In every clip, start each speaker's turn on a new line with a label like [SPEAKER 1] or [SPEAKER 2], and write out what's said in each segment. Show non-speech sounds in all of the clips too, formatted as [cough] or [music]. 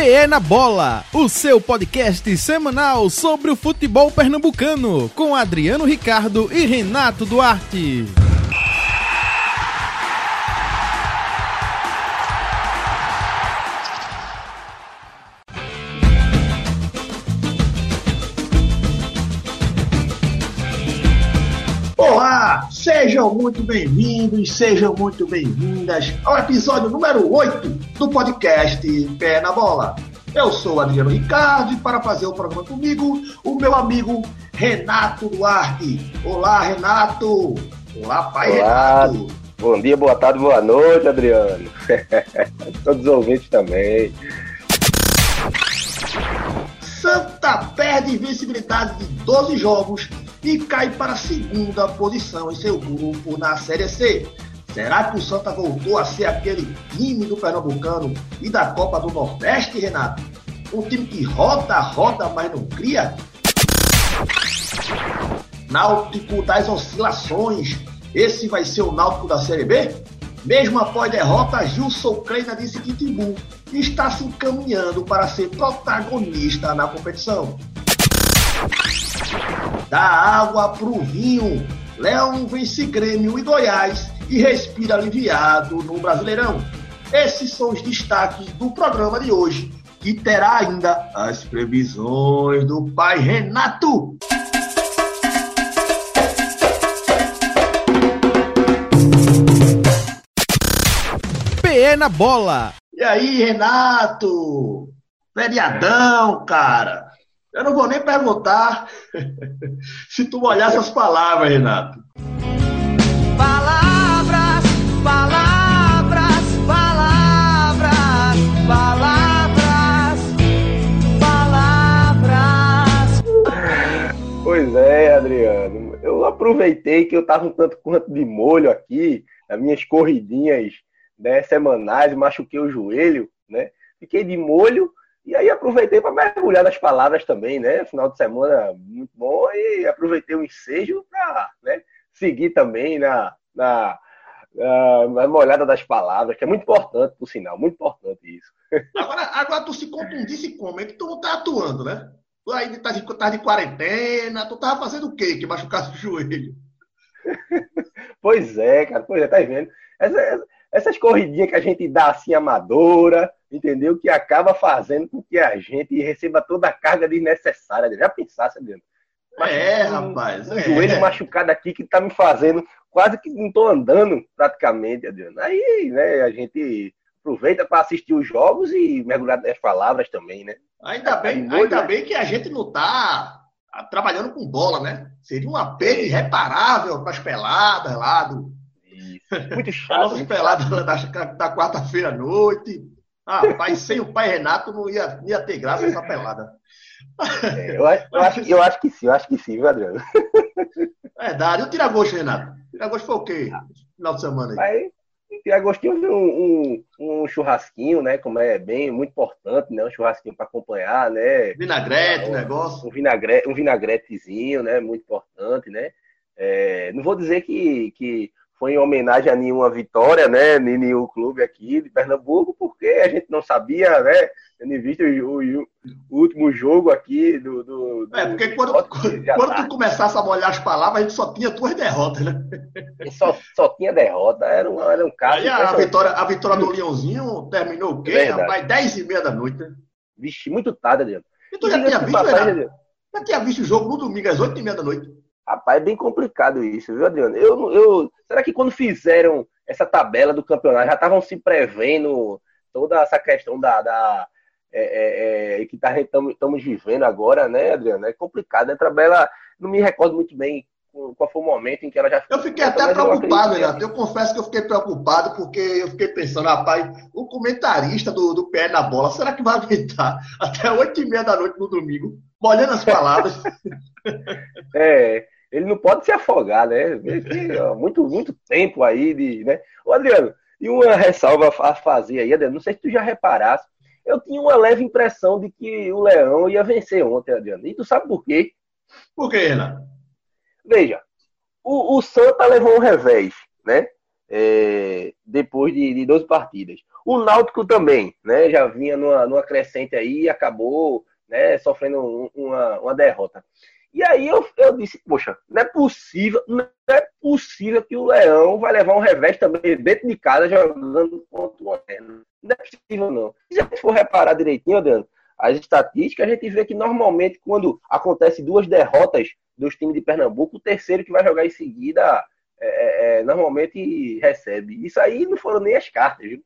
[SPEAKER 1] PE na Bola, o seu podcast semanal sobre o futebol pernambucano, com Adriano Ricardo e Renato Duarte.
[SPEAKER 2] Sejam muito bem-vindos, sejam muito bem-vindas ao episódio número 8 do podcast Pé na Bola. Eu sou Adriano Ricardo e para fazer o programa comigo, o meu amigo Renato Duarte. Olá, Renato. Olá, pai
[SPEAKER 3] Olá.
[SPEAKER 2] Renato.
[SPEAKER 3] Bom dia, boa tarde, boa noite, Adriano. [laughs] Todos os ouvintes também.
[SPEAKER 2] Santa perde invencibilidade de 12 jogos e cai para a segunda posição em seu grupo na Série C. Será que o Santa voltou a ser aquele time do Pernambucano e da Copa do Nordeste, Renato? Um time que roda, roda, mas não cria? Náutico das oscilações. Esse vai ser o Náutico da Série B? Mesmo após derrota, Gilson Kleina disse que Timbu está se encaminhando para ser protagonista na competição. Da água pro vinho. Leão vence Grêmio e Goiás e respira aliviado no Brasileirão. Esses são os destaques do programa de hoje, que terá ainda as previsões do pai Renato.
[SPEAKER 1] PE na Bola,
[SPEAKER 2] E aí, Renato? Feriadão, cara. Eu não vou nem perguntar [laughs] se tu molhasse as palavras, Renato.
[SPEAKER 4] Palavras, palavras, palavras, palavras, palavras.
[SPEAKER 3] Pois é, Adriano. Eu aproveitei que eu tava um tanto quanto de molho aqui, nas minhas corridinhas né, semanais, machuquei o joelho, né? Fiquei de molho e aí aproveitei para mergulhar nas palavras também, né? Final de semana muito bom e aproveitei o ensejo para né, seguir também na, na, na, molhada das palavras, que é muito importante, por sinal, muito importante isso.
[SPEAKER 2] Agora, agora tu se contundisse como? É que tu não tá atuando, né? Tu aí tá de, tá de quarentena, tu tava fazendo o quê que machucasse o joelho? [laughs]
[SPEAKER 3] Pois é, cara, pois é, tá vendo? Essa- essas corridinhas que a gente dá assim amadora, entendeu? Que acaba fazendo com que a gente receba toda a carga desnecessária. Já pensasse, Adriano?
[SPEAKER 2] É,
[SPEAKER 3] um-
[SPEAKER 2] rapaz.
[SPEAKER 3] Um
[SPEAKER 2] é.
[SPEAKER 3] joelho machucado aqui que tá me fazendo quase que não tô andando praticamente, Adriano. Aí, né, a gente aproveita para assistir os jogos e mergulhar nas palavras também, né?
[SPEAKER 2] Ainda bem,
[SPEAKER 3] Tá de molho,
[SPEAKER 2] ainda
[SPEAKER 3] né?
[SPEAKER 2] bem que a gente não tá trabalhando com bola, né? Seria uma perda irreparável para as peladas lá do.
[SPEAKER 3] Muito [laughs]
[SPEAKER 2] As
[SPEAKER 3] chato. muito
[SPEAKER 2] peladas da, da quarta-feira à noite. Ah, pai, sem o pai Renato não ia, não ia ter graça essa pelada.
[SPEAKER 3] É, eu, acho- eu acho, eu acho que sim, eu acho que sim, viu, Adriano?
[SPEAKER 2] Verdade. E o tira-gosto, Renato? Tira-gosto foi o quê? Final de semana aí.
[SPEAKER 3] Aí, tirar gostinho de um, um, um churrasquinho, né? Como é bem, muito importante, né? Um churrasquinho para acompanhar, né?
[SPEAKER 2] Vinagrete, negócio.
[SPEAKER 3] Um, vinagre, um vinagretezinho, né? Muito importante, né? É, não vou dizer que, que foi em homenagem a nenhuma vitória, né? Nem nenhum clube aqui de Pernambuco, porque a gente não sabia, né? Tendo visto o, o- o último jogo aqui do. do, do
[SPEAKER 2] É, porque quando,
[SPEAKER 3] do- já
[SPEAKER 2] quando
[SPEAKER 3] tá.
[SPEAKER 2] tu começasse a molhar as palavras, a gente só tinha duas derrotas, né?
[SPEAKER 3] E só, só tinha derrota, era um, era um caso.
[SPEAKER 2] Aí a vitória, a vitória do Leãozinho terminou o quê,
[SPEAKER 3] Verdade.
[SPEAKER 2] rapaz? Dez e meia da noite, né?
[SPEAKER 3] Vixe, muito tarde, Adriano.
[SPEAKER 2] E tu já tinha visto?
[SPEAKER 3] Adriano,
[SPEAKER 2] Já tinha visto o jogo no domingo às oito e meia da noite.
[SPEAKER 3] Rapaz, é bem complicado isso, viu, Adriano? Eu, eu, será que quando fizeram essa tabela do campeonato já estavam se prevendo toda essa questão da. da é, é, é, que tá, estamos vivendo agora, né, Adriano? É complicado. né? A tabela, não me recordo muito bem qual foi o momento em que ela já
[SPEAKER 2] Eu fiquei até
[SPEAKER 3] Mas eu
[SPEAKER 2] preocupado,
[SPEAKER 3] acredito
[SPEAKER 2] Renato. Eu confesso que eu fiquei preocupado porque eu fiquei pensando, rapaz, o comentarista do, do pé na bola, será que vai aguentar [laughs] até oito e meia da noite no domingo, molhando as palavras? [laughs]
[SPEAKER 3] É, ele não pode se afogar, né? Muito, muito tempo aí de, né? Ô, Adriano, e uma ressalva a fazer aí, Adriano, não sei se tu já reparasse, eu tinha uma leve impressão de que o Leão ia vencer ontem, Adriano. E tu sabe por quê?
[SPEAKER 2] Por quê, Renato?
[SPEAKER 3] Veja, o, o Santa levou um revés, né? É, depois de, de 12 partidas. O Náutico também, né? Já vinha numa, numa crescente aí e acabou né, sofrendo um, uma, uma derrota. E aí eu, eu disse, poxa, não é possível, não é possível que o Leão vai levar um revés também dentro de casa jogando contra o Lanterna. Não é possível, não. Se a gente for reparar direitinho, Adriano, as estatísticas, a gente vê que normalmente quando acontece duas derrotas dos times de Pernambuco, o terceiro que vai jogar em seguida é, é, é normalmente recebe. Isso aí não foram nem as cartas, viu?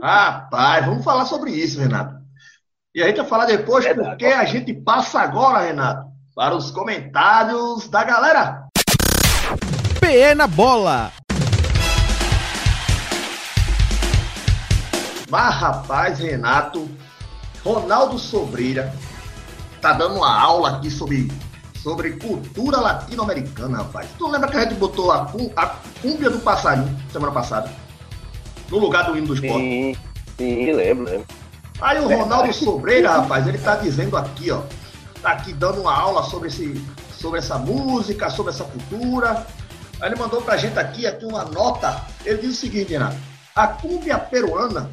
[SPEAKER 2] Rapaz, vamos falar sobre isso, Renato. E a gente vai falar depois Verdade. porque a gente passa agora, Renato, para os comentários da galera.
[SPEAKER 1] PE na bola.
[SPEAKER 2] Mas, rapaz, Renato, Ronaldo Sobreira tá dando uma aula aqui sobre, sobre cultura latino-americana, rapaz. Tu lembra que a gente botou a, a cúmbia do passarinho semana passada? No lugar do hino do esporte?
[SPEAKER 3] Sim, sim, lembro, lembro.
[SPEAKER 2] Aí o Ronaldo Sobreira, rapaz, ele tá dizendo aqui, ó. Tá aqui dando uma aula sobre, esse, sobre essa música, sobre essa cultura. Aí ele mandou pra gente aqui, aqui uma nota. Ele diz o seguinte, Renato. A cúmbia peruana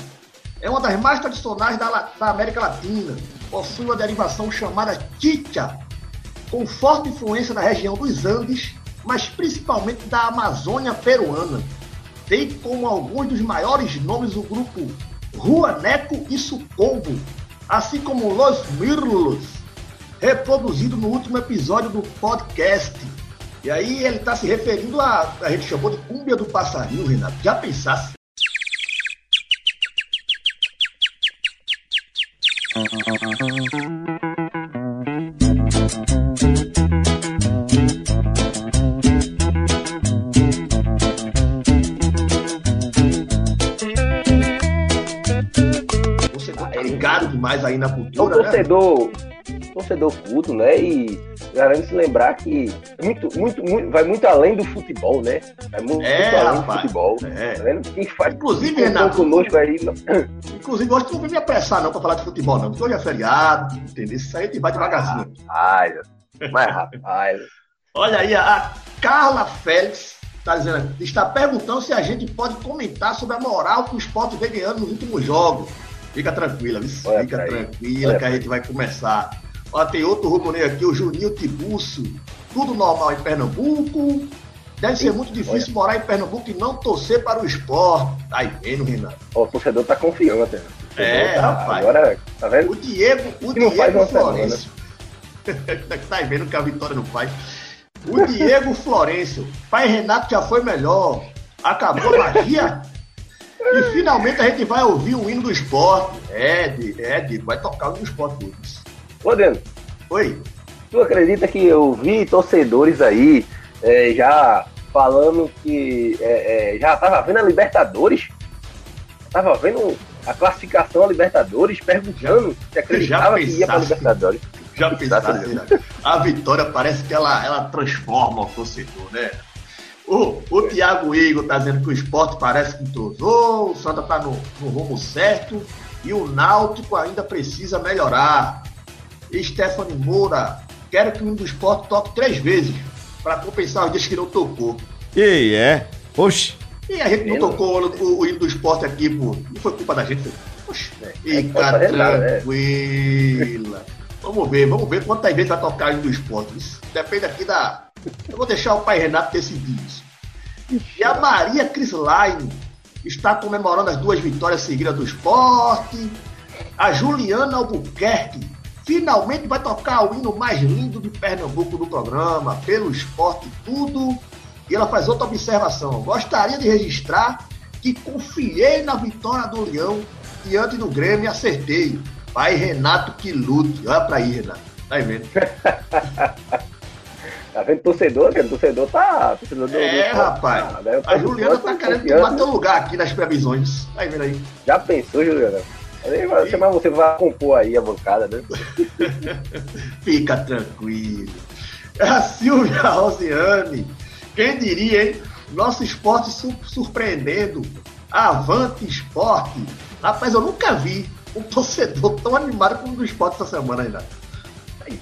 [SPEAKER 2] é uma das mais tradicionais da, da América Latina. Possui uma derivação chamada chicha, com forte influência na região dos Andes, mas principalmente da Amazônia peruana. Tem como alguns dos maiores nomes o grupo Ruaneco e Sucombo, assim como Los Mirlos, reproduzido no último episódio do podcast. E aí ele está se referindo a, a gente chamou de cúmbia do passarinho, Renato. Já pensasse? Mais aí na cultura. É um
[SPEAKER 3] torcedor, né? torcedor culto, né? E garanto se lembrar que muito, muito, muito, vai muito além do futebol, né? Vai muito,
[SPEAKER 2] é,
[SPEAKER 3] muito
[SPEAKER 2] além rapaz, do
[SPEAKER 3] futebol.
[SPEAKER 2] É. Tá
[SPEAKER 3] vendo? Quem faz
[SPEAKER 2] Inclusive, Renato,
[SPEAKER 3] conosco aí.
[SPEAKER 2] Inclusive, hoje não vem me apressar não pra falar de futebol, não. Porque hoje é feriado, entendeu? Isso aí a gente vai devagarzinho.
[SPEAKER 3] Rapaz, mas rapaz.
[SPEAKER 2] Olha aí, a Carla Félix tá dizendo, está perguntando se a gente pode comentar sobre a moral que o esporte vem ganhando nos últimos jogos. Fica tranquila? Fica tranquila que a gente vai começar. Ó, tem outro rubro aqui, o Juninho Tibuço. Tudo normal em Pernambuco. Deve ser muito difícil morar em Pernambuco e não torcer para o esporte. Tá aí vendo, Renato?
[SPEAKER 3] o torcedor tá confiante.
[SPEAKER 2] Né? É,
[SPEAKER 3] tá,
[SPEAKER 2] rapaz.
[SPEAKER 3] Agora, tá vendo?
[SPEAKER 2] O Diego, o Diego Florencio. [laughs] tá vendo que a vitória não faz. O Diego Florencio. Pai Renato já foi melhor. Acabou a magia? E finalmente a gente vai ouvir o hino do esporte. É, é, Diego, vai tocar o hino do esporte.
[SPEAKER 3] Ô.
[SPEAKER 2] Oi.
[SPEAKER 3] Tu acredita que eu vi torcedores aí é, já falando que é, é, já tava vendo a Libertadores? Tava vendo a classificação a Libertadores, perguntando se acreditava que ia pra Libertadores.
[SPEAKER 2] Já pensasse, né? A vitória parece que ela, ela transforma o torcedor, né? O, o Thiago Igor tá dizendo que o esporte parece que entrosou, o Santa tá no, no rumo certo e o Náutico ainda precisa melhorar. Stephanie Moura, quero que o hino do esporte toque três vezes para compensar os dias que não tocou.
[SPEAKER 1] E é? Oxi.
[SPEAKER 2] E a gente não tocou o, o, hino do esporte aqui, pô. Não foi culpa da gente, foi. Oxi. É, Fica é, tranquila. Vamos ver, vamos ver quantas vezes vai tocar o hino do esporte. Isso depende aqui da, eu vou deixar o pai Renato decidir isso. E a Maria Crislaine está comemorando as duas vitórias seguidas do esporte. A Juliana Albuquerque finalmente vai tocar o hino mais lindo de Pernambuco no programa, pelo esporte tudo. E ela faz outra observação. Gostaria de registrar que confiei na vitória do Leão diante do Grêmio e acertei. Pai Renato que lute. Olha pra aí, Renato. Tá aí vendo? [laughs]
[SPEAKER 3] Tá vendo torcedor, cara? Torcedor tá. Torcedor
[SPEAKER 2] do, é, do rapaz. Tá, né? A Juliana tá querendo tomar teu lugar aqui nas previsões. Tá aí vendo aí?
[SPEAKER 3] Já pensou, Juliana? Você, mas você vai compor aí a bancada, né? [laughs]
[SPEAKER 2] Fica tranquilo. É a Silvia Rosiane. Quem diria, hein? Nosso esporte surpreendendo. Avante esporte. Rapaz, eu nunca vi um torcedor tão animado como o do esporte essa semana ainda.
[SPEAKER 3] Aí,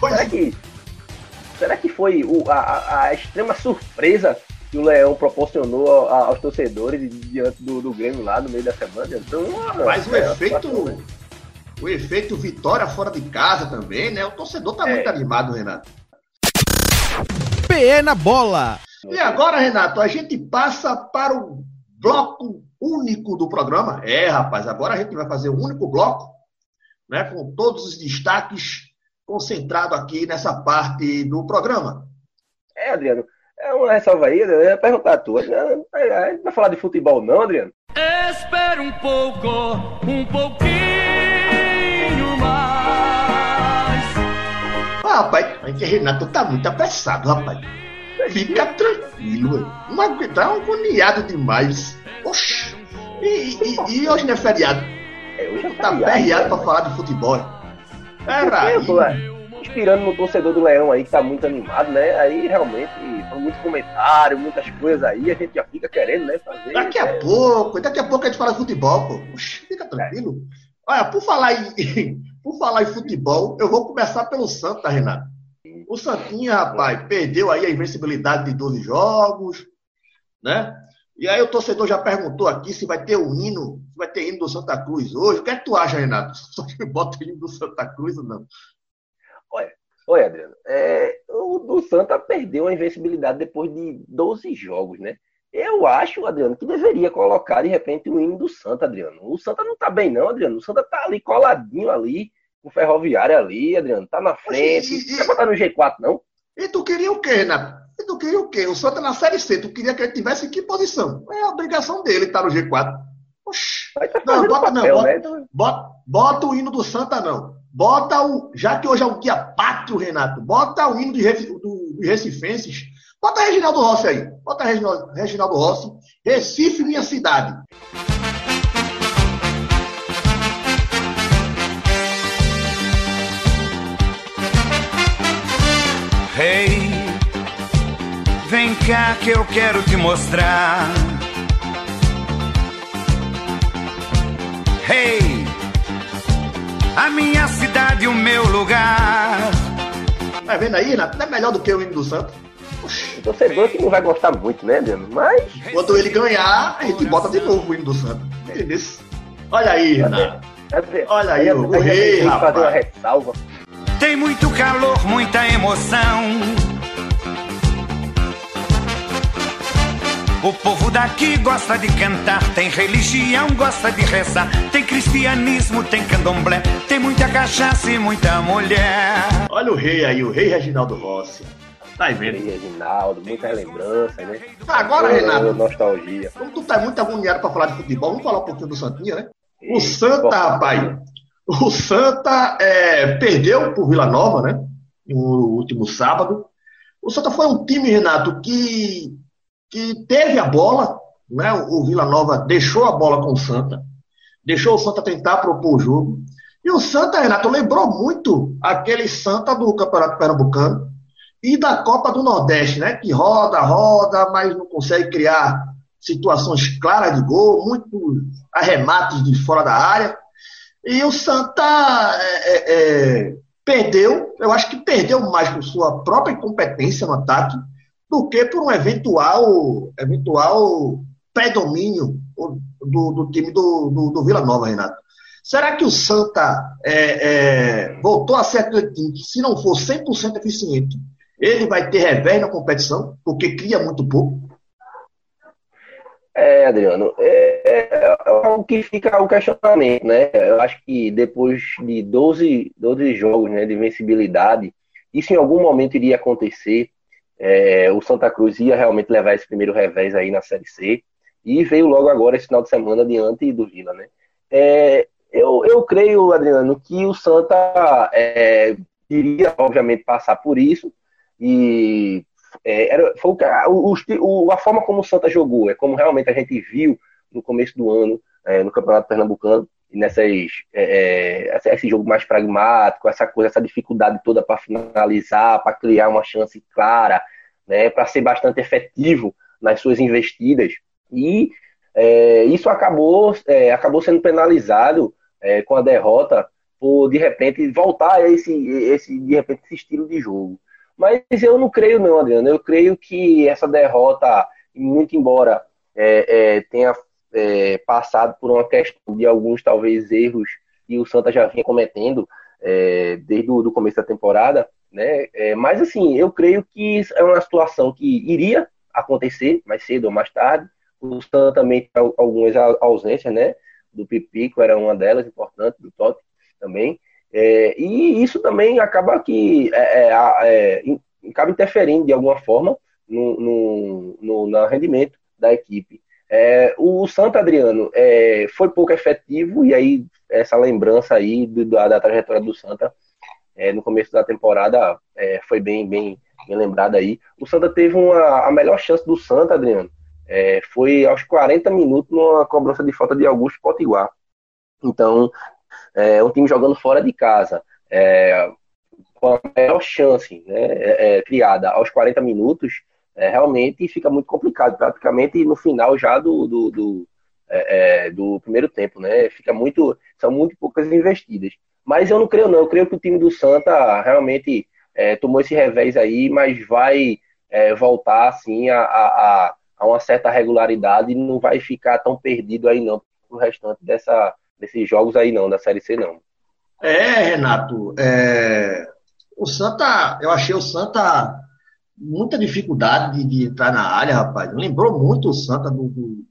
[SPEAKER 3] Será que Será que foi o, a, a, extrema surpresa que o Leão proporcionou a, aos torcedores diante do, do Grêmio lá no meio da semana. Então,
[SPEAKER 2] Mas o é, efeito. O efeito vitória fora de casa também, né? O torcedor tá é. muito animado, Renato.
[SPEAKER 1] PE na bola.
[SPEAKER 2] E agora, Renato, a gente passa para o bloco único do programa. É, rapaz, agora a gente vai fazer o um único bloco, né? Com todos os destaques concentrado aqui nessa parte do programa.
[SPEAKER 3] É, Adriano. É uma ressalva aí, eu ia perguntar a tua. A gente vai falar de futebol, não, Adriano?
[SPEAKER 4] Espera um pouco, um pouquinho mais.
[SPEAKER 2] Ah, rapaz, Renato tá muito apressado, rapaz. Fica tranquilo, não aguentar um agoniado demais. Oxi. E, e, e, hoje não é feriado? É, hoje é tá perreado pra falar de futebol.
[SPEAKER 3] Era aí inspirando no torcedor do Leão aí, que tá muito animado, né? Aí realmente, foi muito comentário, muitas coisas aí, a gente já fica querendo, né? Fazer.
[SPEAKER 2] Daqui a pouco, daqui a pouco a gente fala de futebol, pô. Fica tranquilo. Olha, por falar, em, [laughs] por falar em futebol, eu vou começar pelo Santa, Renato. O Santinha, rapaz, perdeu aí a invencibilidade de 12 jogos, né? E aí o torcedor já perguntou aqui se vai ter o hino, se vai ter hino do Santa Cruz hoje. O que é que tu acha, Renato? [laughs] Só que bota o hino do Santa Cruz ou não?
[SPEAKER 3] Olha Adriano, é, o, o Santa perdeu a invencibilidade depois de 12 jogos, né? Eu acho, Adriano, que deveria colocar de repente o hino do Santa, Adriano. O Santa não tá bem, não, Adriano. O Santa tá ali coladinho ali, com o ferroviário ali, Adriano. Tá na frente. E, não vai botar no G4, não?
[SPEAKER 2] E tu queria o quê, Renato? E tu queria o quê? O Santa na Série C, tu queria que ele tivesse em que posição? É a obrigação dele estar no G4. Oxi. Tá não, bota papel, não. Bota, né? bota, bota o hino do Santa, não. Bota o. Já que hoje é um dia pátrio, Renato, bota o hino dos Recifenses. Bota Reginaldo Rossi aí. Bota Reginaldo, Reginaldo Rossi. Recife, minha cidade.
[SPEAKER 4] Hey, vem cá que eu quero te mostrar. Hey, a minha cidade, o meu lugar.
[SPEAKER 2] Tá vendo aí, Renato? Não é melhor do que o hino do Santos.
[SPEAKER 3] O torcedor que não vai gostar muito, né, Adriano? Mas.
[SPEAKER 2] Quando ele ganhar, a gente bota de novo o hino do Santos. Olha aí, Renato. Olha aí, o, o rei, rapaz.
[SPEAKER 4] Tem muito calor, muita emoção. O povo daqui gosta de cantar, tem religião, gosta de rezar, tem cristianismo, tem candomblé, tem muita cachaça e muita mulher.
[SPEAKER 2] Olha o rei aí, o rei Reginaldo Rossi. Tá vendo?
[SPEAKER 3] Rei Reginaldo, muita lembrança, né?
[SPEAKER 2] Agora, é, Renato.
[SPEAKER 3] Nostalgia.
[SPEAKER 2] Como tu tá muito agoniado pra falar de futebol, vamos falar um pouquinho do Santinha, né? O Santa, rapaz. O Santa é, perdeu pro Vila Nova, né? No último sábado. O Santa foi um time, Renato, que que teve a bola, né? o Vila Nova deixou a bola com o Santa, deixou o Santa tentar propor o jogo. E o Santa, Renato, lembrou muito aquele Santa do Campeonato Pernambucano e da Copa do Nordeste, né? Que roda, roda, mas não consegue criar situações claras de gol, muitos arremates de fora da área. E o Santa é, é, é perdeu, eu acho que perdeu mais por sua própria incompetência no ataque do que por um eventual, eventual predomínio do, do time do, do, do, Vila Nova, Renato. Será que o Santa é, é, voltou a ser aquele time que, se não for 100% eficiente, ele vai ter revés na competição, porque cria muito pouco?
[SPEAKER 3] É, Adriano, é, é, é o que fica o questionamento, né? Eu acho que depois de 12, 12 jogos né, de vencibilidade, isso em algum momento iria acontecer é, o Santa Cruz ia realmente levar esse primeiro revés aí na Série C e veio logo agora esse final de semana diante do Vila, né? É, eu, eu creio, Adriano, que o Santa é, iria, obviamente, passar por isso e é, era, foi o, o, a forma como o Santa jogou, é como realmente a gente viu no começo do ano é, no Campeonato Pernambucano, nessas, é, é esse jogo mais pragmático, essa coisa, essa dificuldade toda para finalizar, para criar uma chance clara, né, para ser bastante efetivo nas suas investidas. E é, isso acabou, é, acabou sendo penalizado é, com a derrota por de repente voltar a esse, esse, de repente, esse estilo de jogo. Mas eu não creio não, Adriano. Eu creio que essa derrota muito embora é, tenha é, passado por uma questão de alguns talvez erros que o Santa já vinha cometendo é, desde o começo da temporada, né? É, mas assim, eu creio que é uma situação que iria acontecer mais cedo ou mais tarde. O Santa também tem algumas ausências, né? Do Pipico era uma delas, importante, do Totti também. É, e isso também acaba que é, é, é acaba interferindo de alguma forma no, no, no, no rendimento da equipe. É, o Santo Adriano é, foi pouco efetivo, e aí essa lembrança aí do, da, da, trajetória do Santa é, no começo da temporada é, foi bem, bem, bem lembrada aí. O Santa teve uma, a melhor chance do Santa, Adriano, é, foi aos 40 minutos numa cobrança de falta de Augusto Potiguar. Então, é um time jogando fora de casa, é, com a melhor chance né, criada aos 40 minutos, é, realmente fica muito complicado, praticamente no final já do, do, do, é, é, do, primeiro tempo, né? Fica muito, são muito poucas investidas. Mas eu não creio não, eu creio que o time do Santa realmente é, tomou esse revés aí, mas vai é, voltar assim a, a, a, uma certa regularidade e não vai ficar tão perdido aí não pro restante dessa, desses jogos aí não, da Série C não.
[SPEAKER 2] É, Renato, é... o Santa, eu achei o Santa muita dificuldade de, de, entrar na área, rapaz. Lembrou muito o Santa do, do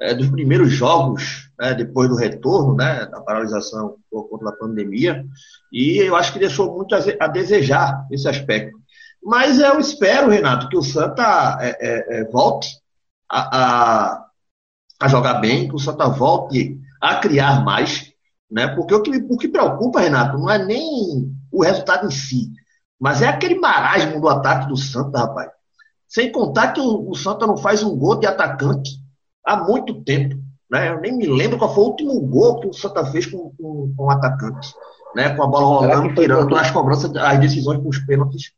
[SPEAKER 2] é, dos primeiros jogos, né, depois do retorno, né, da paralisação por conta da pandemia, e eu acho que deixou muito a, a desejar esse aspecto. Mas eu espero, Renato, que o Santa é, é, é, volte a, a, a, jogar bem, que o Santa volte a criar mais, né? Porque o que, o que preocupa, Renato, não é nem o resultado em si, mas é aquele marasmo do ataque do Santa, rapaz. Sem contar que o, o Santa não faz um gol de atacante há muito tempo. Né? Eu nem me lembro qual foi o último gol que o Santa fez com, com, com o atacante. Né? Com a bola rolando, tirando as cobranças, as decisões com os pênaltis,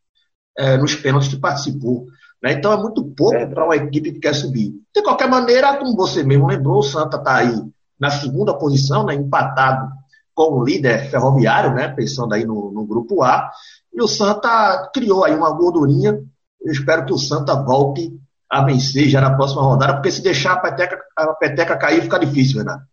[SPEAKER 2] é, nos pênaltis que participou. Né? Então é muito pouco é. para uma equipe que quer subir. De qualquer maneira, como você mesmo lembrou, o Santa está aí na segunda posição, né? empatado com o líder ferroviário, né? pensando aí no, no grupo A. E o Santa criou aí uma gordurinha. Eu espero que o Santa volte a vencer já na próxima rodada, porque se deixar a peteca, a peteca cair, fica difícil, Renato.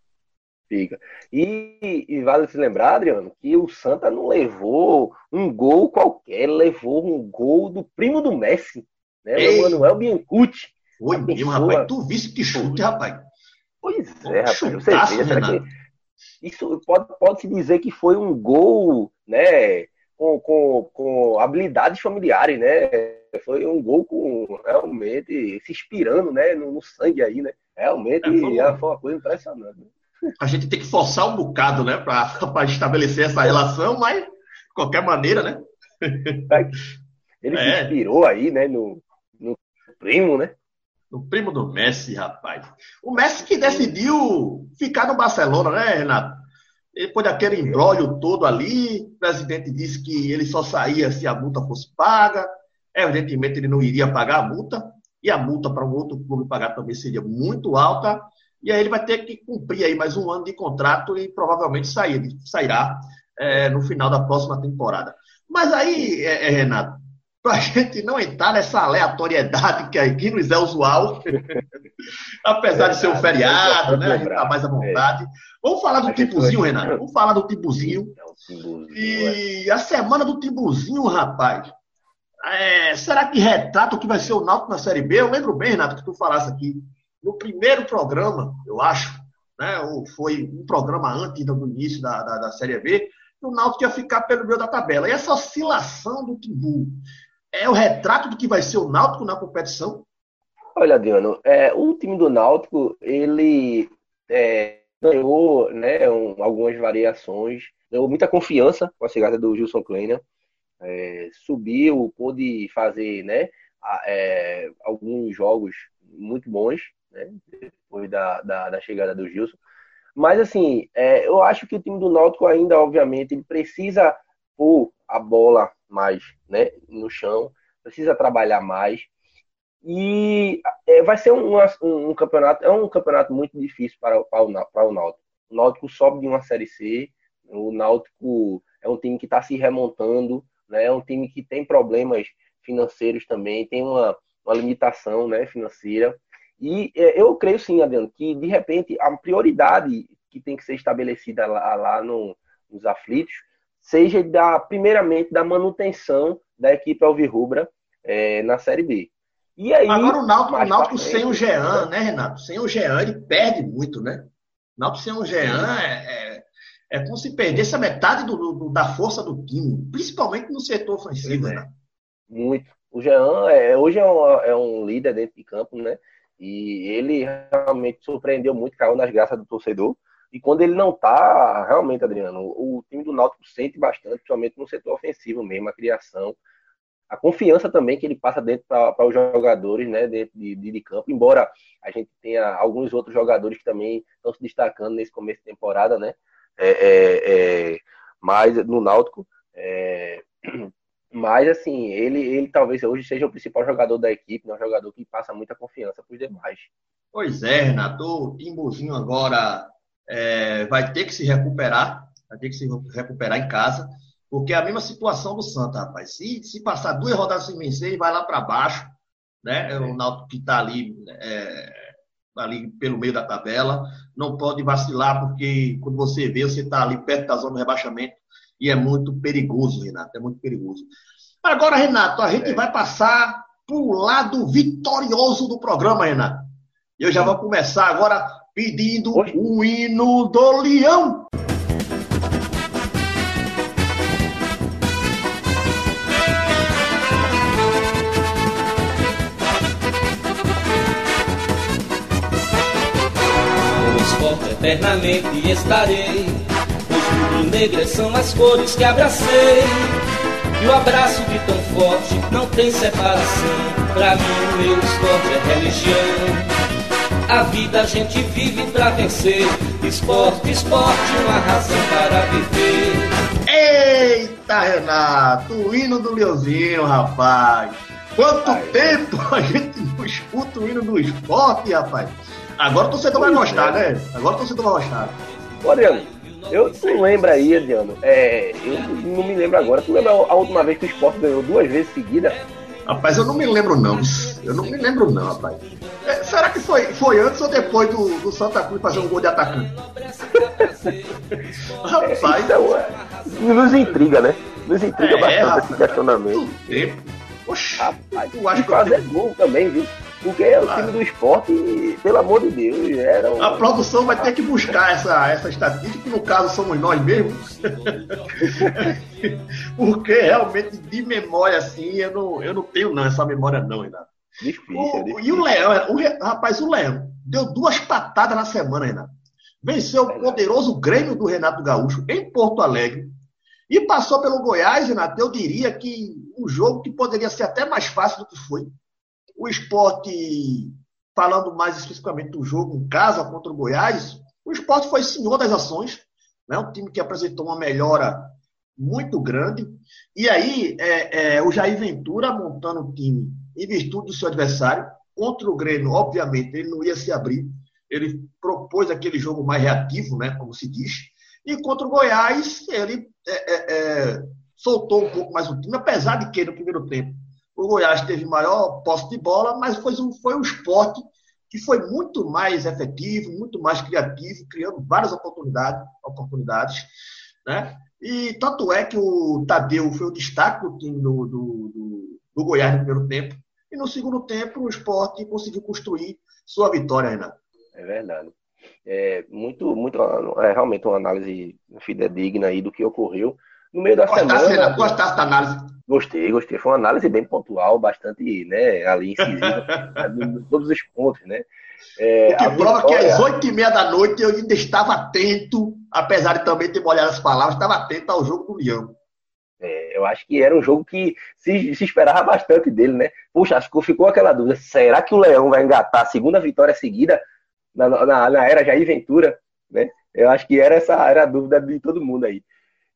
[SPEAKER 3] Fica. E, e, vale se lembrar, Adriano, que o Santa não levou um gol qualquer, levou um gol do primo do Messi, né? Ei. O Manuel Biancucci.
[SPEAKER 2] Foi mesmo, rapaz. Tu viste que chute, rapaz.
[SPEAKER 3] Pois é, rapaz. Chutaço, Você vê, que isso pode, pode se dizer que foi um gol, né? Com, com, com habilidades familiares, né? Foi um gol com realmente se inspirando, né? No, no sangue aí, né? Realmente é, foi, é, foi uma coisa impressionante.
[SPEAKER 2] A gente tem que forçar um bocado, né? Para [laughs] estabelecer essa relação, mas de qualquer maneira, né?
[SPEAKER 3] Ele é. se inspirou aí, né? No, no primo, né?
[SPEAKER 2] No primo do Messi, rapaz. O Messi que decidiu ficar no Barcelona, né, Renato? Depois daquele embrólio todo ali, o presidente disse que ele só saía se a multa fosse paga. Evidentemente, ele não iria pagar a multa, e a multa para um outro clube pagar também seria muito alta. E aí ele vai ter que cumprir aí mais um ano de contrato e provavelmente sair, sairá é, no final da próxima temporada. Mas aí, é, é, Renato, para a [laughs] gente não entrar nessa aleatoriedade que aqui nos é usual, [laughs] apesar de ser um feriado, né? A gente está mais à vontade. Vamos falar do Timbuzinho, Renato. Vamos falar do Timbuzinho. É e a semana do Timbuzinho, rapaz. É, será que retrata o que vai ser o Náutico na Série B? Eu lembro bem, Renato, que tu falasse aqui no primeiro programa, eu acho, né? Ou foi um programa antes do início da, da, da Série B, o Náutico ia ficar pelo meio da tabela. E essa oscilação do Timbu é o retrato do que vai ser o Náutico na competição?
[SPEAKER 3] Olha, Adriano, é, o time do Náutico, ele é, ganhou né, um, algumas variações, ganhou muita confiança com a chegada do Gilson Kleiner, é, subiu, pôde fazer né, é, alguns jogos muito bons né, depois da, da, da, chegada do Gilson. Mas, assim, é, eu acho que o time do Náutico ainda, obviamente, ele precisa pôr a bola mais né, no chão, precisa trabalhar mais. E é, vai ser um, um, um, campeonato, é um campeonato muito difícil para, para, o, para o Náutico. O Náutico sobe de uma Série C, o Náutico é um time que está se remontando, né? é um time que tem problemas financeiros também, tem uma, uma limitação né, financeira. E é, eu creio sim, Adriano, que de repente a prioridade que tem que ser estabelecida lá, lá no, nos aflitos seja da, primeiramente da manutenção da equipe Alvirrubra é, na Série B.
[SPEAKER 2] E aí, Agora o Náutico, o Náutico sem o Jean, né, Renato? Sem o Jean, ele perde muito, né? O Náutico sem o Jean é, é, é, como se perdesse a metade do, do, da força do time, principalmente no setor ofensivo, é. né?
[SPEAKER 3] Muito. O Jean é, hoje é um, é um líder dentro de campo, né? E ele realmente surpreendeu muito, caiu nas graças do torcedor. E quando ele não tá, realmente, Adriano, o time do Náutico sente bastante, principalmente no setor ofensivo mesmo, a criação, a confiança também que ele passa dentro para os jogadores, né, de, de, de, campo. Embora a gente tenha alguns outros jogadores que também estão se destacando nesse começo de temporada, né, é, é, é, no Náutico, é, [clears throat] mas assim, ele, ele talvez hoje seja o principal jogador da equipe, né, um jogador que passa muita confiança para os demais.
[SPEAKER 2] Pois é, Renato, o Timbuzinho agora é, vai ter que se recuperar, vai ter que se recuperar em casa, porque é a mesma situação do Santa, rapaz. Se, se passar duas rodadas sem vencer, ele vai lá para baixo, né? É o Náutico que está ali, é, ali pelo meio da tabela, não pode vacilar, porque quando você vê, você está ali perto da zona do rebaixamento e é muito perigoso, Renato, é muito perigoso. Agora, Renato, a gente é. vai passar para o lado vitorioso do programa, Renato. Eu já vou começar agora pedindo Oi? o hino do Leão.
[SPEAKER 5] Eternamente estarei. Os rubro-negras são as cores que abracei. E o abraço de tão forte não tem separação. Pra mim, o meu esporte é religião. A vida a gente vive pra vencer. Esporte, esporte, uma razão para viver.
[SPEAKER 2] Eita, Renato, o hino do Leozinho, rapaz. Quanto Ai, tempo a gente não escuta o hino do esporte, rapaz. Agora o torcedor vai gostar, né? Agora o torcedor vai gostar.
[SPEAKER 3] Ô, Adriano, eu, tu lembra aí, Adriano? É, eu não me lembro agora. Tu lembra a última vez que o esporte ganhou duas vezes seguida?
[SPEAKER 2] Rapaz, eu não me lembro não. Eu não me lembro não, rapaz. É, será que foi, foi antes ou depois do, do Santa Cruz fazer um gol de atacante? [laughs]
[SPEAKER 3] rapaz. Então, é, nos intriga, né? Nos intriga é, bastante rapaz, esse questionamento.
[SPEAKER 2] Tempo. Poxa,
[SPEAKER 3] rapaz, eu acho que fazer tenho... gol também, viu? Porque é o time do esporte, pelo amor de Deus, era um...
[SPEAKER 2] A produção vai ter que buscar essa, essa estatística, que no caso somos nós mesmos. [laughs] Porque realmente, de memória, assim, eu não, eu não tenho não, essa memória não, Renato. Difícil, o, é difícil. E o Leão, o, rapaz, o Leão deu duas patadas na semana, Renato. Venceu o poderoso Grêmio do Renato Gaúcho em Porto Alegre. E passou pelo Goiás, Renato. Eu diria que um jogo que poderia ser até mais fácil do que foi. O esporte, falando mais especificamente do jogo em casa contra o Goiás, o esporte foi senhor das ações, né? um time que apresentou uma melhora muito grande. E aí, é, é, o Jair Ventura montando o time em virtude do seu adversário, contra o Grêmio, obviamente, ele não ia se abrir, ele propôs aquele jogo mais reativo, né, como se diz, e contra o Goiás, ele é, é, é soltou um pouco mais o time, apesar de que no primeiro tempo o Goiás teve maior posse de bola, mas foi um, foi um esporte que foi muito mais efetivo, muito mais criativo, criando várias oportunidades, oportunidades né? E tanto é que o Tadeu foi o destaque do time do, do, do, do Goiás no primeiro tempo. E no segundo tempo, o esporte conseguiu construir sua vitória, Renato.
[SPEAKER 3] É verdade. É muito, muito, é realmente uma análise fidedigna aí do que ocorreu. No meio da
[SPEAKER 2] gostasse, semana. Renato, gostasse da análise?
[SPEAKER 3] Gostei, gostei. Foi uma análise bem pontual, bastante, né, ali incisiva, [laughs] todos os pontos, né?
[SPEAKER 2] É, o que prova vitória... que às oito e meia da noite eu ainda estava atento, apesar de também ter molhado as palavras, estava atento ao jogo do Leão.
[SPEAKER 3] É, eu acho que era um jogo que se, se, esperava bastante dele, né? Puxa, que ficou aquela dúvida: será que o Leão vai engatar a segunda vitória seguida na, na, na era Jair Ventura? Né? Eu acho que era essa era a dúvida de todo mundo aí.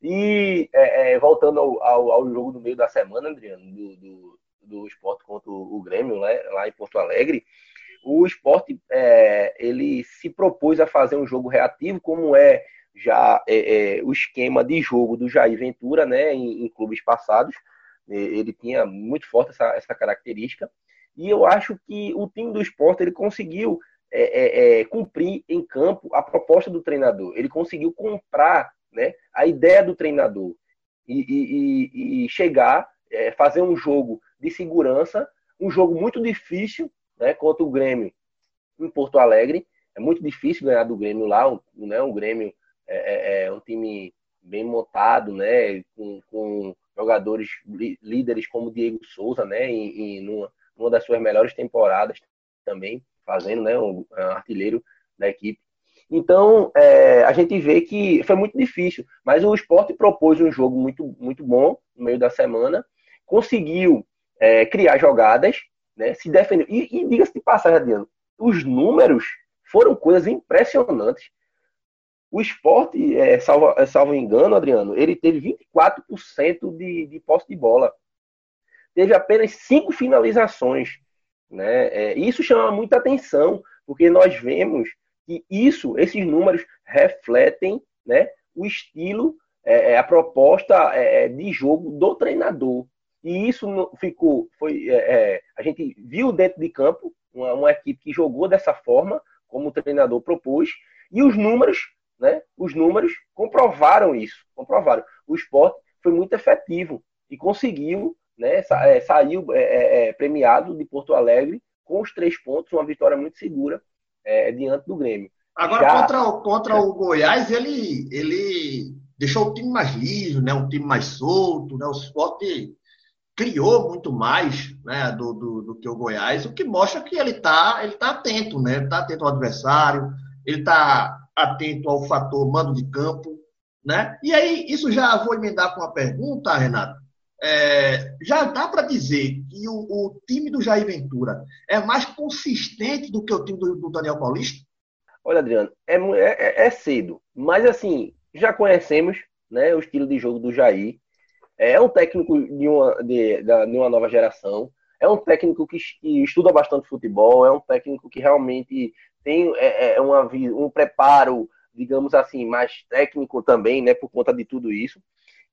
[SPEAKER 3] E é, é, voltando ao, ao, ao, jogo do meio da semana, Adriano, do, do, do esporte contra o, Grêmio, né, lá em Porto Alegre, o esporte é, ele se propôs a fazer um jogo reativo, como é já é, é, o esquema de jogo do Jair Ventura, né, em, em, clubes passados. Ele tinha muito forte essa, essa característica. E eu acho que o time do esporte ele conseguiu é, é, é, cumprir em campo a proposta do treinador. Ele conseguiu comprar né, a ideia do treinador e, e, e chegar, é, fazer um jogo de segurança, um jogo muito difícil né, contra o Grêmio em Porto Alegre. É muito difícil ganhar do Grêmio lá, né, um Grêmio é, é, é um time bem montado, né, com, com jogadores líderes como Diego Souza, né, em, em numa, numa das suas melhores temporadas também, fazendo, né, um, um artilheiro da equipe. Então, é, a gente vê que foi muito difícil, mas o esporte propôs um jogo muito, muito bom no meio da semana, conseguiu é, criar jogadas, né, se defendeu. E, e diga-se de passagem, Adriano, os números foram coisas impressionantes. O esporte, é, salvo, é, salvo engano, Adriano, ele teve 24% de, de posse de bola. Teve apenas cinco finalizações. Né? É, isso chama muita atenção, porque nós vemos que isso, esses números refletem né, o estilo, é, é a proposta é, é, de jogo do treinador. E isso ficou, foi, é, a gente viu dentro de campo uma, uma, equipe que jogou dessa forma, como o treinador propôs, e os números, né, os números comprovaram isso, comprovaram. O esporte foi muito efetivo e conseguiu, né, sa, saiu premiado de Porto Alegre com os três pontos, uma vitória muito segura é, diante do Grêmio.
[SPEAKER 2] Agora, Já... contra, contra o Goiás, ele, ele deixou o time mais liso, né? um time mais solto. Né? O Sport criou muito mais né? do, do, do que o Goiás, o que mostra que ele está ele tá atento, né? ele está atento ao adversário, ele está atento ao fator mando de campo. Né? E aí, isso já vou emendar com uma pergunta, Renato. É, já dá para dizer que o, o, time do Jair Ventura é mais consistente do que o time do, do Daniel Paulista?
[SPEAKER 3] Olha, Adriano, é, é, é, cedo, mas assim, já conhecemos né, o estilo de jogo do Jair. É um técnico de uma, de, de uma nova geração, é um técnico que, estuda bastante futebol, é um técnico que realmente tem é, é uma, um preparo, digamos assim, mais técnico também, né, por conta de tudo isso.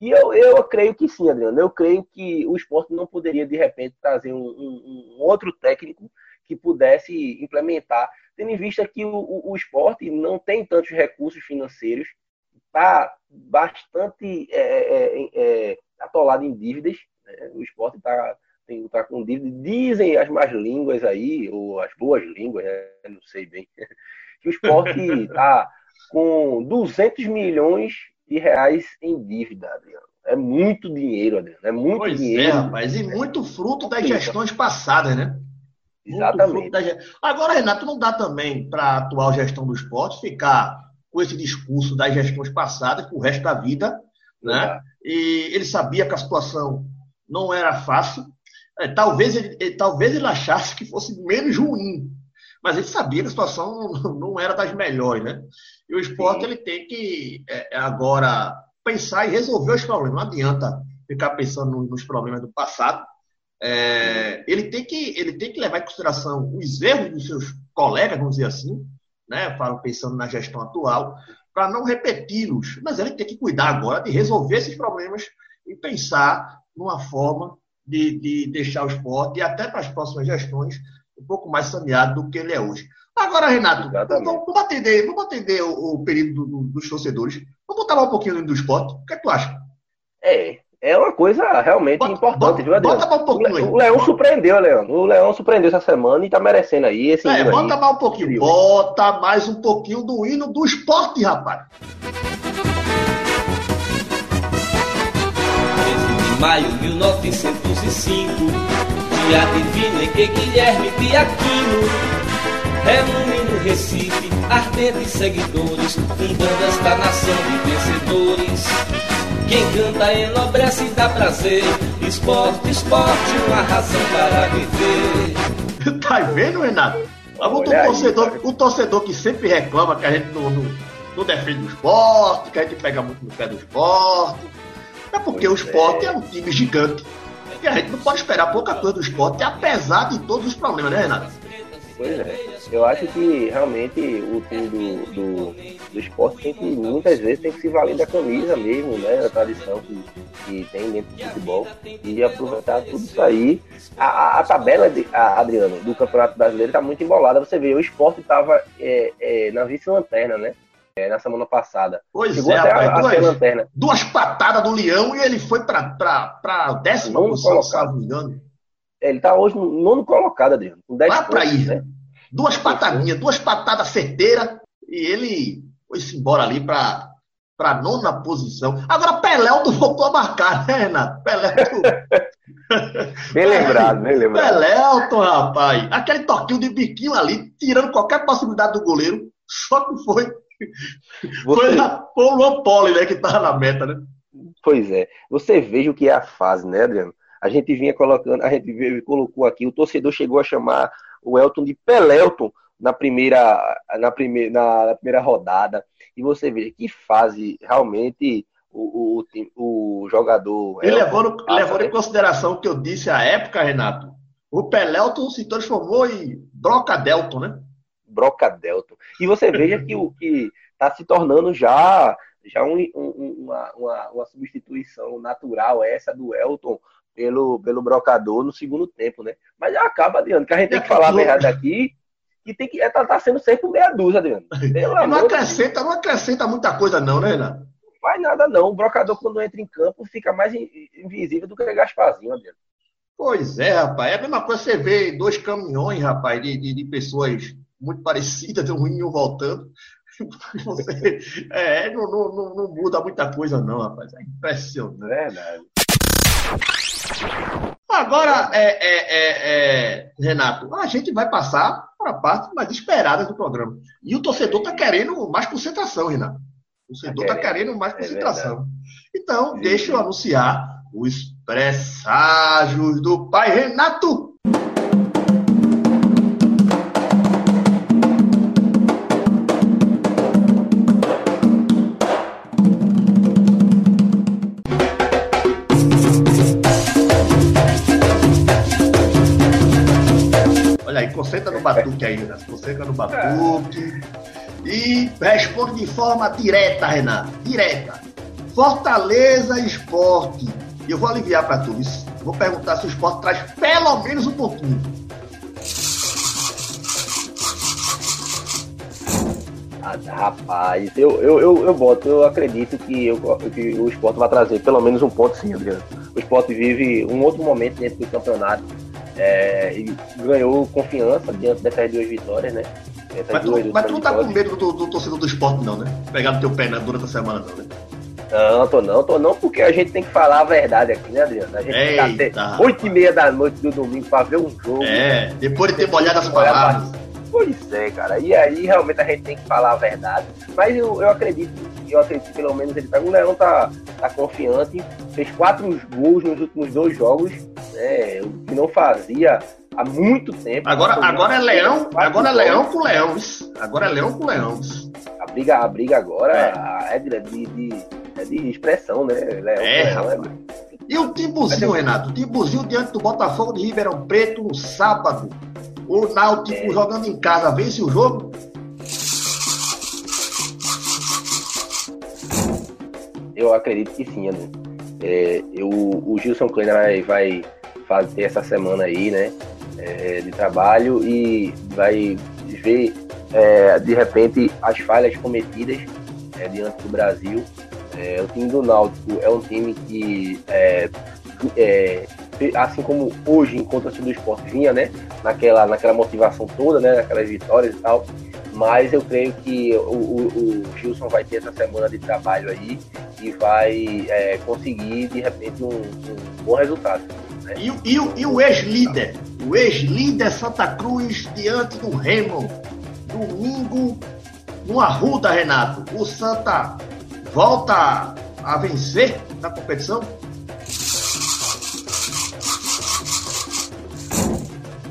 [SPEAKER 3] E eu, eu creio que sim, Adriano. Eu creio que o esporte não poderia, de repente, trazer um, um, um outro técnico que pudesse implementar, tendo em vista que o, o, o esporte não tem tantos recursos financeiros, está bastante é, é, é, é, atolado em dívidas. Né? O esporte está tá com dívidas. Dizem as más línguas aí, ou as boas línguas, né? não sei bem, [laughs] que o esporte está [laughs] com 200 milhões de reais em dívida, Adriano. É muito dinheiro, Adriano. É muito pois é, dinheiro. É,
[SPEAKER 2] rapaz. E muito fruto das gestões passadas, né?
[SPEAKER 3] Exatamente. Das...
[SPEAKER 2] Agora, Renato, não dá também para a atual gestão do esporte ficar com esse discurso das gestões passadas pro resto da vida, né? E ele sabia que a situação não era fácil. É, talvez, ele, talvez ele achasse que fosse menos ruim, mas ele sabia que a situação [laughs] não era das melhores, né? E o esporte Sim. ele tem que é, é, agora pensar e resolver os problemas. Não adianta ficar pensando nos problemas do passado. É, ele, tem que, ele tem que levar em consideração os erros dos seus colegas, vamos dizer assim, né? Falo pensando na gestão atual, para não repeti-los. Mas ele tem que cuidar agora de resolver esses problemas e pensar numa forma de, de deixar o esporte, e até para as próximas gestões, um pouco mais saneado do que ele é hoje. Agora, Renato, vamos, vamos, atender, vamos atender o, o período do, do, dos torcedores. Vamos botar um pouquinho do esporte. O que, é que tu acha?
[SPEAKER 3] É, é uma coisa realmente bota, importante, bota,
[SPEAKER 2] viu, Adriano? Bota mais um pouquinho
[SPEAKER 3] o, aí. O Leão surpreendeu, Leão. O Leão surpreendeu essa semana e tá merecendo aí esse
[SPEAKER 2] É, bota aí. mais um pouquinho. Bota mais um pouquinho do hino do esporte, rapaz.
[SPEAKER 5] 13 de maio de 1905, dia divino em que Guilherme de Aquino reúne no Recife ardentes seguidores, fundando esta nação de vencedores. Quem canta enobrece e dá prazer, esporte, esporte, uma razão para viver. [laughs]
[SPEAKER 2] tá vendo, Renato? O torcedor, o torcedor que sempre reclama que a gente não, não, não defende o esporte, que a gente pega muito no pé do esporte. É porque pois o esporte é. é um time gigante. E a gente não pode esperar pouca coisa do esporte, apesar de todos os problemas, né, Renato?
[SPEAKER 3] Pois é. Eu acho que realmente o time do, do, do esporte tem que, muitas vezes, tem que se valer da camisa mesmo, né? Da tradição que, que tem dentro do futebol. E aproveitar tudo isso aí. A, a, a tabela, de, a, Adriano, do Campeonato Brasileiro está muito embolada. Você vê, o esporte estava é, é, na vice-lanterna, né? É, na semana passada.
[SPEAKER 2] Pois Chegou é, rapaz, a, duas, lanterna. duas patadas do Leão e ele foi para a décima posição, se não me engano.
[SPEAKER 3] É, ele está hoje no nono colocado, Adriano. Com 10
[SPEAKER 2] Lá para ir. Né? Duas patadinhas, duas patadas certeiras e ele foi-se embora ali para para nona posição. Agora Pelé voltou a marcar, né, Renato? Pelé. [laughs]
[SPEAKER 3] bem lembrado, bem lembrado.
[SPEAKER 2] Rapaz. Aquele toquinho de biquinho ali, tirando qualquer possibilidade do goleiro. Só que foi. Você... Foi, o Luan Poli, né, que tava na meta, né?
[SPEAKER 3] Pois é. Você veja o que é a fase, né, Adriano? A gente vinha colocando, a gente colocou aqui, o torcedor chegou a chamar o Elton de Pelelton na primeira, na primeira, na, primeira rodada. E você vê que fase realmente o, o, o jogador.
[SPEAKER 2] E levando, levando em consideração o que eu disse à época, Renato, o Pelelton se transformou em Brocadelton, né?
[SPEAKER 3] Brocadelton. E você veja que o [laughs] que está se tornando já, já um, um, uma, uma, uma substituição natural essa do Elton pelo, pelo brocador no segundo tempo, né? Mas acaba, Adriano, que a gente tem que falar a verdade aqui e tem que é, tá, tá sendo sempre meia dúzia, Adriano. [laughs]
[SPEAKER 2] Pelo não acrescenta, não acrescenta muita coisa não, né, Renato?
[SPEAKER 3] Não faz nada não. O brocador quando entra em campo fica mais invisível do que o Gasparzinho, Adriano.
[SPEAKER 2] Pois é, rapaz. É a mesma coisa você vê dois caminhões, rapaz, de, de, de pessoas muito parecidas, um indo voltando. [laughs] Você, é, não, não, não, muda muita coisa, não, rapaz. É impressionante. Verdade. Agora, é, é, é, é, Renato, a gente vai passar para a parte mais esperada do programa. E o torcedor está querendo mais concentração, Renato. O torcedor está querendo mais é concentração. então, deixa eu anunciar os presságios do pai Renato. Concentra no batuque aí, Renato. Concentra no batuque. E responde de forma direta, Renato. Direta. Fortaleza Esporte. E eu vou aliviar para tu. Vou perguntar se o esporte traz pelo menos um pouquinho.
[SPEAKER 3] Ah, rapaz, eu, eu, eu, eu boto, eu acredito que, eu, que o esporte vai trazer pelo menos um ponto sim, Adriano. O esporte vive um outro momento dentro do campeonato é, e ganhou confiança diante dessas duas vitórias, né?
[SPEAKER 2] Essas mas, tu, mas tu não tá com medo do, do, torcedor do esporte, não, né? Pegar no teu pé durante a semana, não, né?
[SPEAKER 3] Não, tô não, tô não, porque a gente tem que falar a verdade aqui, né, Adriano? A gente Eita, tem que até 8 e meia da noite do domingo pra ver um jogo.
[SPEAKER 2] É, né? depois de ter molhado as palavras.
[SPEAKER 3] Pois é, cara. E aí realmente a gente tem que falar a verdade. Mas eu, eu acredito, eu acredito que pelo menos ele tá. O Leão tá, tá confiante. Fez quatro gols nos últimos dois jogos, né? O que não fazia há muito tempo.
[SPEAKER 2] Agora, agora é Leão, agora é Leão com Leão. Agora é Leão com Leão.
[SPEAKER 3] A briga, a briga agora é, é de, de, é de expressão, né? Leão,
[SPEAKER 2] é, Leão, é... E o Timbuzinho, Renato? O Timbuzinho diante do Botafogo de Ribeirão Preto no sábado. O Náutico é. jogando em casa vence o jogo?
[SPEAKER 3] Eu acredito que sim, André. É, eu, o Gilson Kleiner vai, fazer essa semana aí, né, é, de trabalho e vai ver, é, de repente, as falhas cometidas é, diante do Brasil. É, o time do Náutico é um time que é, assim como hoje, o do esporte vinha, né, naquela, naquela motivação toda, né, naquelas vitórias e tal, mas eu creio que o, o, o Gilson vai ter essa semana de trabalho aí e vai é, conseguir, de repente, um, um bom resultado.
[SPEAKER 2] Né? E, e, e o ex-líder, o ex-líder Santa Cruz diante do Remo, domingo no Arruda, Renato. O Santa volta a vencer na competição?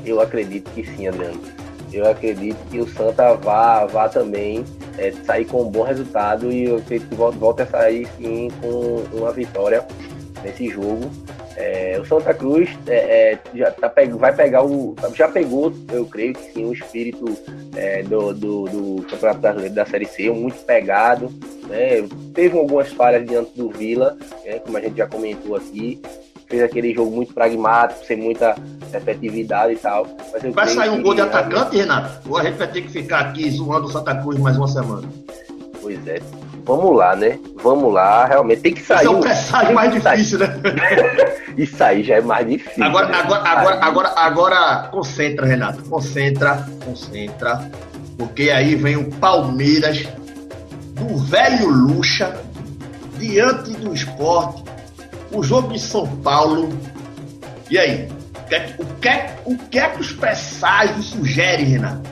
[SPEAKER 3] Eu acredito que sim, Adriano. Eu acredito que o Santa vá, vá também é, sair com um bom resultado e eu acredito que volte a sair sim com uma vitória nesse jogo. É, o Santa Cruz é, é, já tá, vai pegar o. Já pegou, eu creio que sim, o espírito é, do, do, do, Campeonato Brasileiro da Série C, muito pegado. Né? Teve algumas falhas diante do Vila, né? como a gente já comentou aqui. Fez aquele jogo muito pragmático, sem muita efetividade e tal.
[SPEAKER 2] vai sair um gol de atacante, Renato? Ou a gente vai ter que ficar aqui zoando o Santa Cruz mais uma semana?
[SPEAKER 3] Pois é, vamos lá, né? Vamos lá, realmente tem que sair. Esse é
[SPEAKER 2] o presságio mais difícil, né? [laughs]
[SPEAKER 3] Isso aí já é mais difícil.
[SPEAKER 2] Agora, né? agora, agora, agora, agora, concentra, Renato. Concentra, concentra. Porque aí vem o Palmeiras do velho Lucha diante do esporte. O jogo de São Paulo. E aí? O que, é é, o que, é que os presságios sugerem, Renato?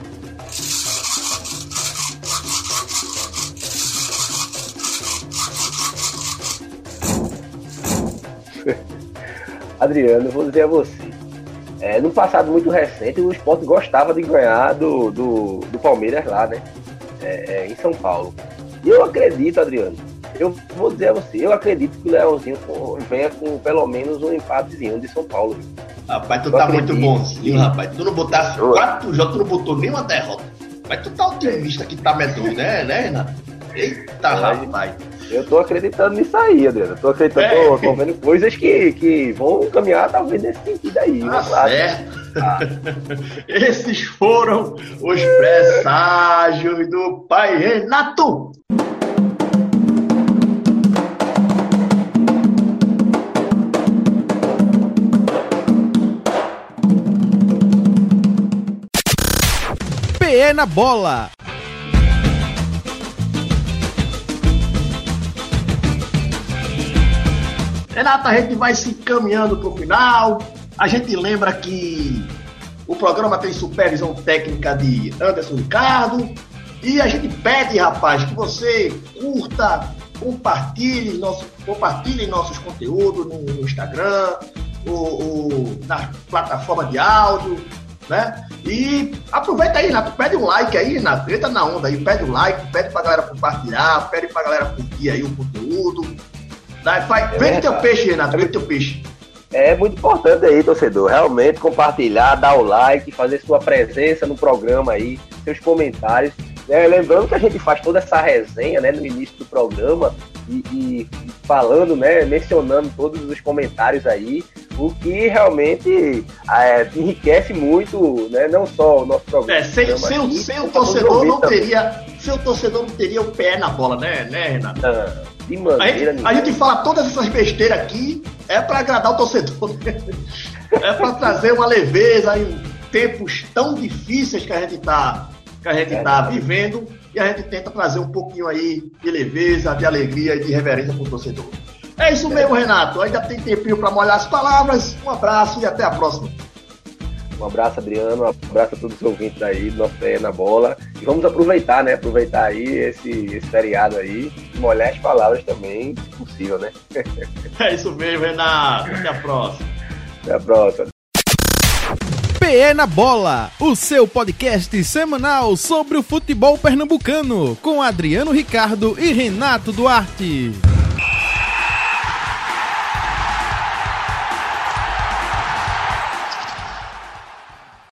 [SPEAKER 2] [laughs]
[SPEAKER 3] Adriano, vou dizer a você. É, no passado muito recente, o esporte gostava de ganhar do, do, do Palmeiras lá, né? É, é, em São Paulo. E eu acredito, Adriano, eu vou dizer a você, eu acredito que o Leãozinho venha com pelo menos um empatezinho de São Paulo.
[SPEAKER 2] Rapaz, tu eu tá acredito. muito bonzinho, rapaz. Tu não botasse quatro jogos, tu não botou nenhuma derrota. Mas tu tá otimista que tá medonho, né, né, Renato? Eita, rapaz.
[SPEAKER 3] Eu tô acreditando nisso aí, Adriano. Eu tô acreditando, é. tô, tô, vendo coisas que, que vão caminhar talvez nesse sentido aí.
[SPEAKER 2] Tá certo. Ah. [laughs] Esses foram os presságios do pai Renato.
[SPEAKER 1] PE na bola.
[SPEAKER 2] Renato, a gente vai se encaminhando para o final. A gente lembra que o programa tem supervisão técnica de Anderson Ricardo. E a gente pede, rapaz, que você curta, compartilhe, nosso, compartilhe nossos conteúdos no, no Instagram, o, o, na plataforma de áudio, né? E aproveita aí, Renato, pede um like aí, Renato, entra na onda aí, pede um like, pede pra galera compartilhar, pede pra galera curtir aí o conteúdo. Vai, vai, é vende teu peixe, Renato, vende teu peixe.
[SPEAKER 3] É muito importante aí, torcedor, realmente compartilhar, dar o like, fazer sua presença no programa aí, seus comentários. É, lembrando que a gente faz toda essa resenha né, no início do programa e, e, falando, né, mencionando todos os comentários aí, o que realmente é, enriquece muito, né, não só o nosso programa.
[SPEAKER 2] É, sem, sem, aqui, sem o torcedor não teria, sem o torcedor não teria o pé na bola, né, né Renato? Não. De maneira a gente, a gente fala todas essas besteiras aqui, é para agradar o torcedor. [laughs] é para trazer uma leveza em tempos tão difíceis que a gente está que a gente está vivendo e a gente tenta trazer um pouquinho aí de leveza, de alegria e de reverência para o torcedor. É isso mesmo, Renato. Ainda tem tempinho para molhar as palavras. Um abraço e até a próxima.
[SPEAKER 3] Um abraço, Adriano. Um abraço a todos os ouvintes aí do nosso pé na bola. E vamos aproveitar, né? Aproveitar aí esse, esse feriado aí e molhar as palavras também, se possível, né? [laughs]
[SPEAKER 2] é isso mesmo, Renato. Até a próxima.
[SPEAKER 3] Até a próxima.
[SPEAKER 1] PE na Bola, o seu podcast semanal sobre o futebol pernambucano, com Adriano Ricardo e Renato Duarte.